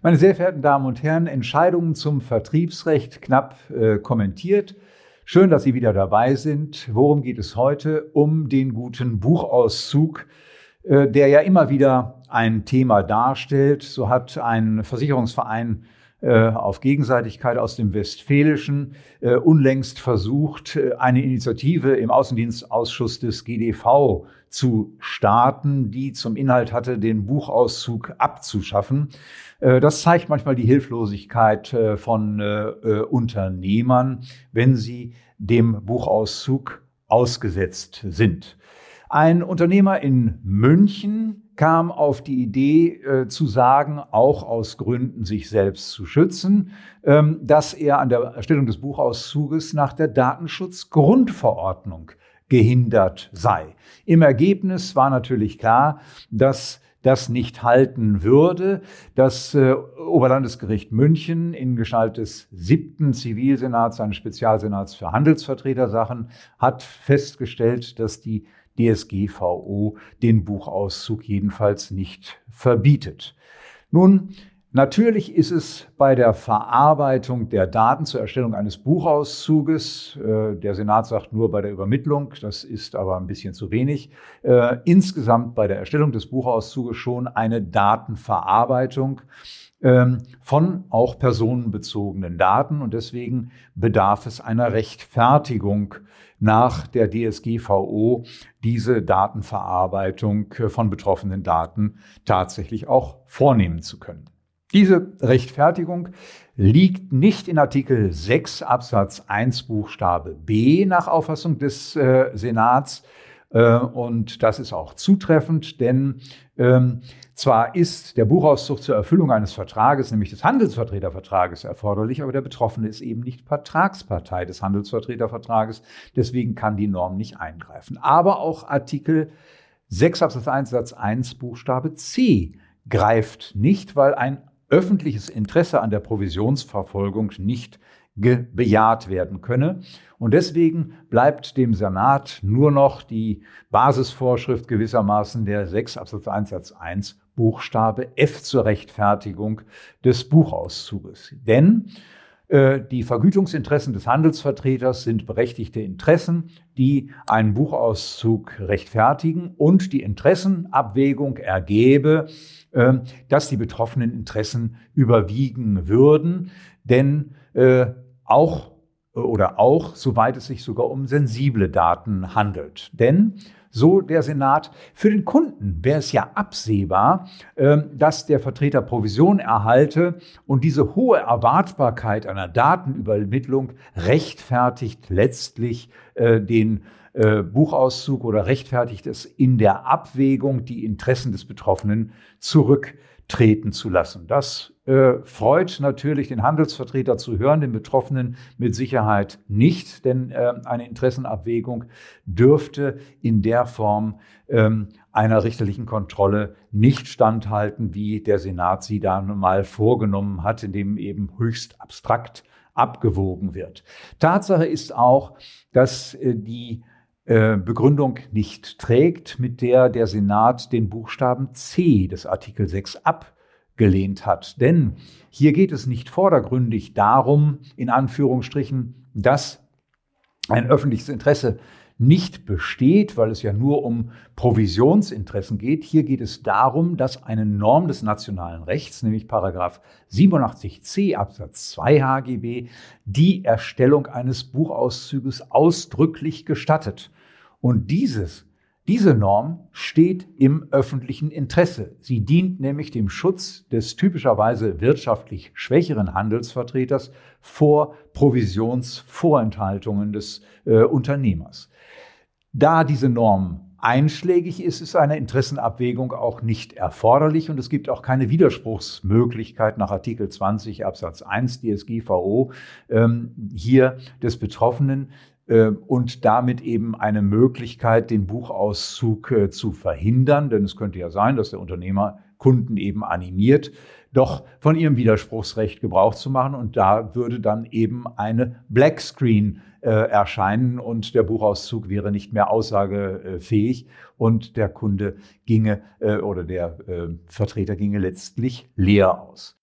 Meine sehr verehrten Damen und Herren, Entscheidungen zum Vertriebsrecht knapp äh, kommentiert. Schön, dass Sie wieder dabei sind. Worum geht es heute? Um den guten Buchauszug, äh, der ja immer wieder ein Thema darstellt. So hat ein Versicherungsverein auf Gegenseitigkeit aus dem Westfälischen äh, unlängst versucht, äh, eine Initiative im Außendienstausschuss des GDV zu starten, die zum Inhalt hatte, den Buchauszug abzuschaffen. Das zeigt manchmal die Hilflosigkeit von Unternehmern, wenn sie dem Buchauszug ausgesetzt sind. Ein Unternehmer in München kam auf die Idee äh, zu sagen, auch aus Gründen, sich selbst zu schützen, ähm, dass er an der Erstellung des Buchauszuges nach der Datenschutzgrundverordnung gehindert sei. Im Ergebnis war natürlich klar, dass das nicht halten würde. Das äh, Oberlandesgericht München in Gestalt des siebten Zivilsenats, eines Spezialsenats für Handelsvertretersachen, hat festgestellt, dass die DSGVO den Buchauszug jedenfalls nicht verbietet. Nun, Natürlich ist es bei der Verarbeitung der Daten zur Erstellung eines Buchauszuges, äh, der Senat sagt nur bei der Übermittlung, das ist aber ein bisschen zu wenig, äh, insgesamt bei der Erstellung des Buchauszuges schon eine Datenverarbeitung ähm, von auch personenbezogenen Daten und deswegen bedarf es einer Rechtfertigung nach der DSGVO diese Datenverarbeitung äh, von betroffenen Daten tatsächlich auch vornehmen zu können. Diese Rechtfertigung liegt nicht in Artikel 6 Absatz 1 Buchstabe B nach Auffassung des äh, Senats, äh, und das ist auch zutreffend, denn ähm, zwar ist der Buchauszug zur Erfüllung eines Vertrages, nämlich des Handelsvertretervertrages, erforderlich, aber der Betroffene ist eben nicht Vertragspartei des Handelsvertretervertrages. Deswegen kann die Norm nicht eingreifen. Aber auch Artikel 6 Absatz 1 Satz 1 Buchstabe C greift nicht, weil ein öffentliches Interesse an der Provisionsverfolgung nicht bejaht werden könne. Und deswegen bleibt dem Senat nur noch die Basisvorschrift gewissermaßen der 6 Absatz 1 Satz 1 Buchstabe F zur Rechtfertigung des Buchauszuges. Denn die Vergütungsinteressen des Handelsvertreters sind berechtigte Interessen, die einen Buchauszug rechtfertigen und die Interessenabwägung ergebe, äh, dass die betroffenen Interessen überwiegen würden. Denn äh, auch oder auch, soweit es sich sogar um sensible Daten handelt. Denn, so der Senat, für den Kunden wäre es ja absehbar, ähm, dass der Vertreter Provision erhalte und diese hohe Erwartbarkeit einer Datenübermittlung rechtfertigt letztlich äh, den äh, Buchauszug oder rechtfertigt es in der Abwägung, die Interessen des Betroffenen zurücktreten zu lassen. Das äh, freut natürlich den Handelsvertreter zu hören, den Betroffenen mit Sicherheit nicht, denn äh, eine Interessenabwägung dürfte in der Form ähm, einer richterlichen Kontrolle nicht standhalten, wie der Senat sie da mal vorgenommen hat, indem eben höchst abstrakt abgewogen wird. Tatsache ist auch, dass äh, die Begründung nicht trägt, mit der der Senat den Buchstaben C des Artikel 6 ab gelehnt hat. Denn hier geht es nicht vordergründig darum, in Anführungsstrichen, dass ein öffentliches Interesse nicht besteht, weil es ja nur um Provisionsinteressen geht. Hier geht es darum, dass eine Norm des nationalen Rechts, nämlich Paragraph 87c Absatz 2 HGB, die Erstellung eines Buchauszuges ausdrücklich gestattet. Und dieses diese Norm steht im öffentlichen Interesse. Sie dient nämlich dem Schutz des typischerweise wirtschaftlich schwächeren Handelsvertreters vor Provisionsvorenthaltungen des äh, Unternehmers. Da diese Norm einschlägig ist, ist eine Interessenabwägung auch nicht erforderlich und es gibt auch keine Widerspruchsmöglichkeit nach Artikel 20 Absatz 1 DSGVO ähm, hier des Betroffenen, und damit eben eine Möglichkeit, den Buchauszug äh, zu verhindern. Denn es könnte ja sein, dass der Unternehmer Kunden eben animiert, doch von ihrem Widerspruchsrecht Gebrauch zu machen. Und da würde dann eben eine Black Screen äh, erscheinen und der Buchauszug wäre nicht mehr aussagefähig und der Kunde ginge äh, oder der Vertreter ginge letztlich leer aus.